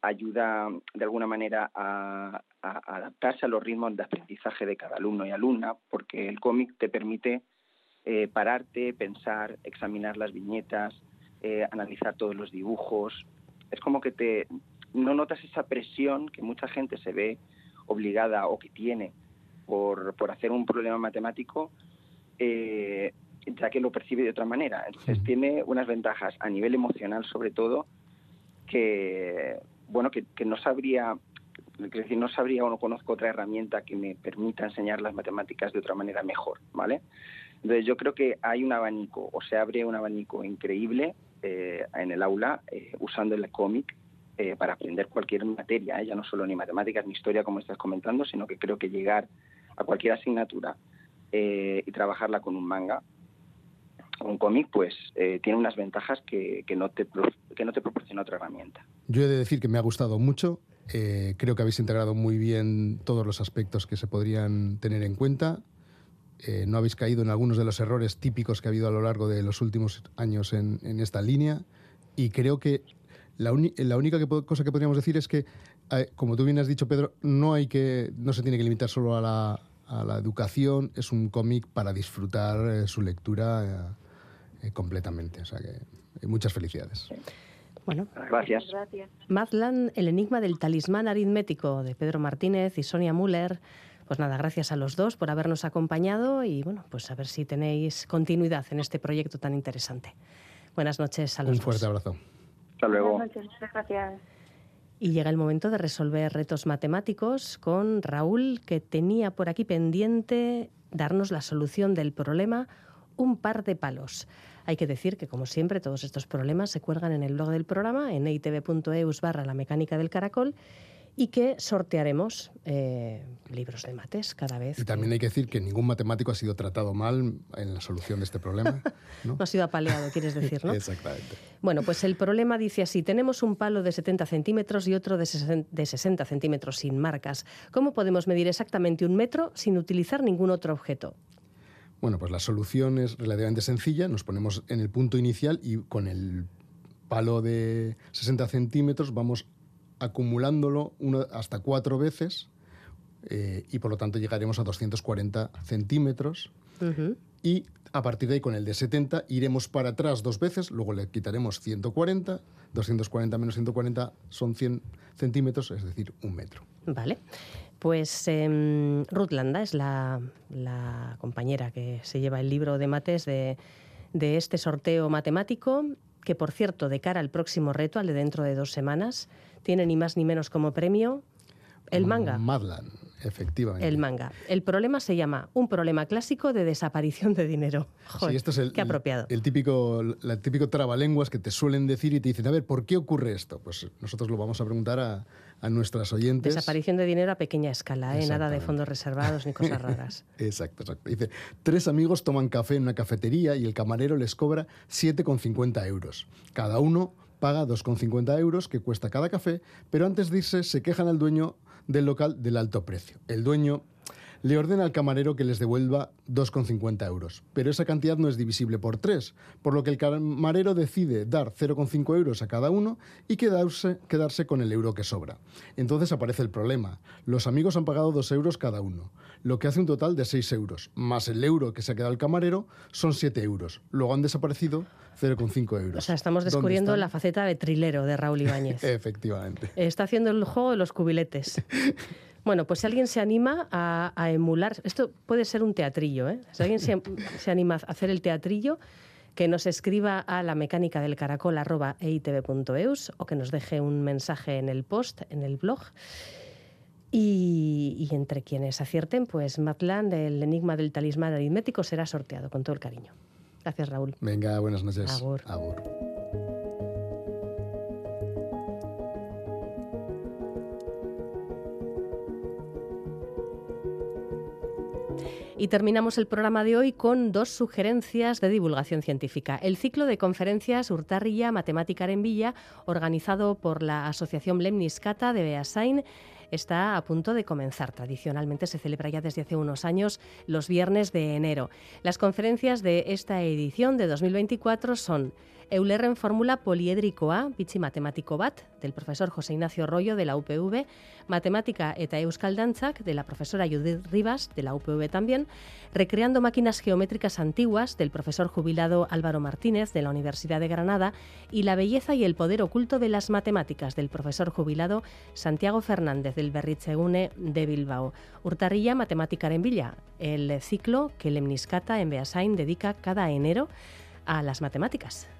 ayuda de alguna manera a, adaptarse a los ritmos de aprendizaje de cada alumno y alumna, porque el cómic te permite pararte, pensar, examinar las viñetas, analizar todos los dibujos. Es como que te no notas esa presión que mucha gente se ve obligada o que tiene por, por hacer un problema matemático, eh, ya que lo percibe de otra manera. Entonces tiene unas ventajas a nivel emocional sobre todo que, bueno, que, no sabría decir, no sabría o no conozco otra herramienta que me permita enseñar las matemáticas de otra manera mejor, ¿vale? Entonces yo creo que hay un abanico, o se abre un abanico increíble eh, en el aula eh, usando el cómic eh, para aprender cualquier materia, ¿eh? ya no solo ni matemáticas ni historia como estás comentando, sino que creo que llegar a cualquier asignatura y trabajarla con un manga un cómic, pues tiene unas ventajas que, no te, que no te proporciona otra herramienta. Yo he de decir que me ha gustado mucho. creo que habéis integrado muy bien todos los aspectos que se podrían tener en cuenta. No habéis caído en algunos de los errores típicos que ha habido a lo largo de los últimos años en, en esta línea. Y creo que la, única cosa que podríamos decir es que, eh, como tú bien has dicho, Pedro, no, hay que, no se tiene que limitar solo a la, educación, es un cómic para disfrutar eh, su lectura eh, completamente. O sea que muchas felicidades. Bueno, gracias. Mazlan, el enigma del talismán aritmético de Pedro Martínez y Sonia Müller. Pues nada, gracias a los dos por habernos acompañado y bueno, pues a ver si tenéis continuidad en este proyecto tan interesante. Buenas noches a los Un fuerte abrazo. Hasta luego. Buenas noches, gracias. Y llega el momento de resolver retos matemáticos con Raúl, que tenía por aquí pendiente darnos la solución del problema un par de palos. Hay que decir que, como siempre, todos estos problemas se cuelgan en el blog del programa, en itv.eus barra la mecánica del caracol, y que sortearemos eh, libros de mates cada vez. Y también hay que decir que ningún matemático ha sido tratado mal en la solución de este problema. (laughs) No, ha sido apaleado, quieres decir, ¿no? (laughs) Exactamente. Bueno, pues el problema dice así, tenemos un palo de 70 centímetros y otro de 60 centímetros sin marcas. ¿Cómo podemos medir exactamente un metro sin utilizar ningún otro objeto? Bueno, pues la solución es relativamente sencilla. Nos ponemos en el punto inicial y con el palo de 60 centímetros vamos acumulándolo hasta cuatro veces eh, y por lo tanto llegaremos a 240 centímetros. Y a partir de ahí, con el de 70, iremos para atrás dos veces, luego le quitaremos 140, 240 menos 140 son 100 centímetros, es decir, un metro. Vale. Pues eh, Ruth Landa es la, compañera que se lleva el libro de mates de, de este sorteo matemático, que por cierto, de cara al próximo reto, al de dentro de dos semanas, tiene ni más ni menos como premio el manga. Madland, efectivamente. El manga. El problema se llama un problema clásico de desaparición de dinero. sí, esto es el, qué apropiado. El, típico, trabalenguas que te suelen decir y te dicen, a ver, ¿por qué ocurre esto? Pues nosotros lo vamos a preguntar a, a nuestras oyentes. Desaparición de dinero a pequeña escala, ¿eh? nada de fondos reservados ni cosas raras. (laughs) exacto, exacto. Dice, tres amigos toman café en una cafetería y el camarero les cobra 7,50 euros. Cada uno paga 2,50 euros que cuesta cada café, pero antes de irse se quejan al dueño del local del alto precio. El dueño le ordena al camarero que les devuelva 2,50 euros. Pero esa cantidad no es divisible por 3, por lo que el camarero decide dar 0,5 euros a cada uno y quedarse, quedarse con el euro que sobra. Entonces aparece el problema. Los amigos han pagado 2 euros cada uno, lo que hace un total de 6 euros, más el euro que se ha quedado el camarero son 7 euros. Luego han desaparecido 0,5 euros. O sea, estamos descubriendo la faceta de trilero de Raúl Ibáñez. (laughs) Efectivamente. Está haciendo el juego de los cubiletes. (laughs) Bueno, pues si alguien se anima a, emular, esto puede ser un teatrillo, ¿eh? Si alguien se, anima a hacer el teatrillo, que nos escriba a la mecánica del caracol eitv.eus o que nos deje un mensaje en el post, en el blog. Y, entre quienes acierten, pues Matland, el enigma del talismán aritmético, será sorteado con todo el cariño. Gracias, Raúl. Venga, buenas noches. Agur. Agur. Y terminamos el programa de hoy con dos sugerencias de divulgación científica. El ciclo de conferencias Urtarrilla Matemática en Villa, organizado por la Asociación Lemniscata de Beasain, está a punto de comenzar. Tradicionalmente se celebra ya desde hace unos años los viernes de enero. Las conferencias de esta edición de 2024 son Eulerren Fórmula Poliedricoa, bitxi matemático bat, del profesor José Ignacio Rollo de la UPV, Matemática eta Euskal de la profesora Judith Rivas, de la UPV también, Recreando máquinas geométricas antiguas, del profesor jubilado Álvaro Martínez, de la Universidad de Granada, y La belleza y el poder oculto de las matemáticas, del profesor jubilado Santiago Fernández, del Berritzegune de Bilbao. Urtarrilla Matemática en Villa, el ciclo que Lemniscata en Beasain dedica cada enero a las matemáticas.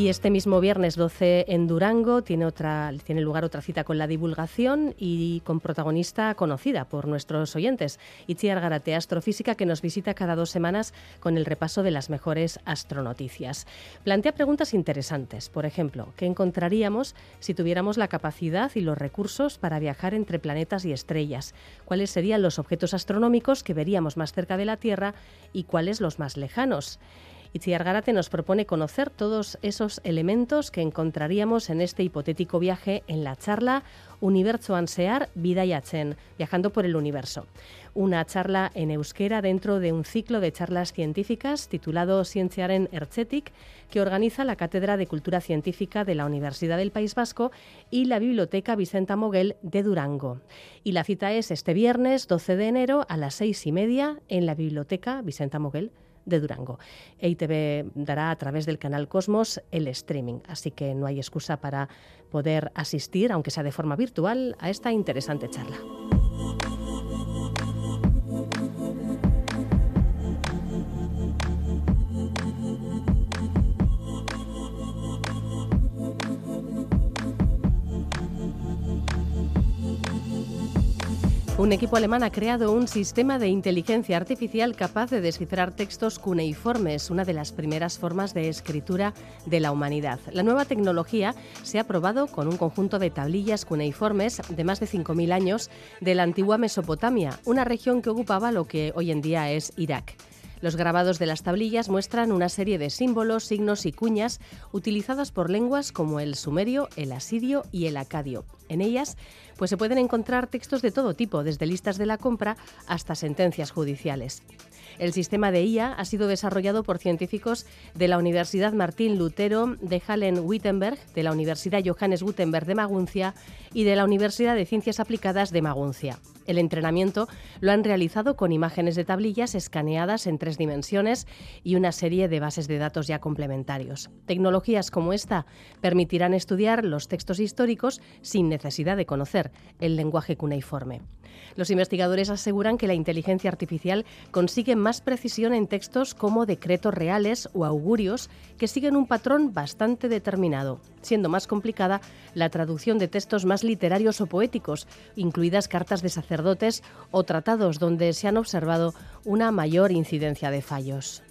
Y este mismo viernes 12 en Durango tiene, otra, lugar otra cita con la divulgación y con protagonista conocida por nuestros oyentes, Itziar Garate, astrofísica, que nos visita cada dos semanas con el repaso de las mejores astronoticias. Plantea preguntas interesantes, por ejemplo, ¿qué encontraríamos si tuviéramos la capacidad y los recursos para viajar entre planetas y estrellas? ¿Cuáles serían los objetos astronómicos que veríamos más cerca de la Tierra y cuáles los más lejanos? Itziar Garate nos propone conocer todos esos elementos que encontraríamos en este hipotético viaje en la charla Universo Ansear Bidaiatzen, viajando por el universo. Una charla en euskera dentro de un ciclo de charlas científicas titulado Cienciaren Ertzetik, que organiza la Cátedra de Cultura Científica de la Universidad del País Vasco y la Biblioteca Vicenta Moguel de Durango. Y la cita es este viernes 12 de enero a las seis y media en la Biblioteca Vicenta Moguel de Durango. EITV dará a través del canal Cosmos el streaming, así que no hay excusa para poder asistir, aunque sea de forma virtual, a esta interesante charla. Un equipo alemán ha creado un sistema de inteligencia artificial capaz de descifrar textos cuneiformes, una de las primeras formas de escritura de la humanidad. La nueva tecnología se ha probado con un conjunto de tablillas cuneiformes de más de 5.000 años de la antigua Mesopotamia, una región que ocupaba lo que hoy en día es Irak. Los grabados de las tablillas muestran una serie de símbolos, signos y cuñas utilizadas por lenguas como el sumerio, el asirio y el acadio. En ellas pues se pueden encontrar textos de todo tipo, desde listas de la compra hasta sentencias judiciales. El sistema de IA ha sido desarrollado por científicos de la Universidad Martín Lutero, de Hallen-Wittenberg, de la Universidad Johannes Gutenberg de Maguncia y de la Universidad de Ciencias Aplicadas de Maguncia. El entrenamiento lo han realizado con imágenes de tablillas escaneadas en tres dimensiones y una serie de bases de datos ya complementarios. Tecnologías como esta permitirán estudiar los textos históricos sin necesidad de conocer el lenguaje cuneiforme. Los investigadores aseguran que la inteligencia artificial consigue más precisión en textos como decretos reales o augurios que siguen un patrón bastante determinado, siendo más complicada la traducción de textos más literarios o poéticos, incluidas cartas de sacerdotes o tratados donde se han observado una mayor incidencia de fallos.